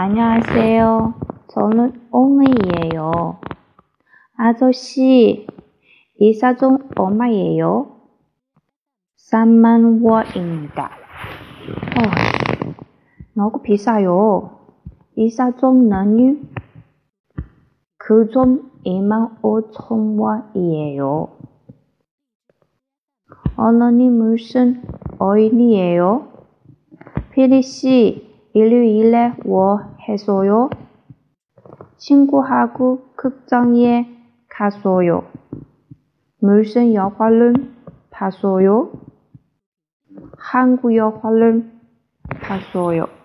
안녕하세요. 저는 옹이에요. 아저씨, 이 사정 얼마예요? 3만 원입니다. 어, 너무 비싸요. 이 사정은요? 그좀 2만 5천 원이에요. 어머니 무슨 어인이에요? 피리 씨, 일요일에 뭐 했어요? 친구하고 극장에 갔어요. 무슨 영화를 봤어요? 한국 영화를 봤어요.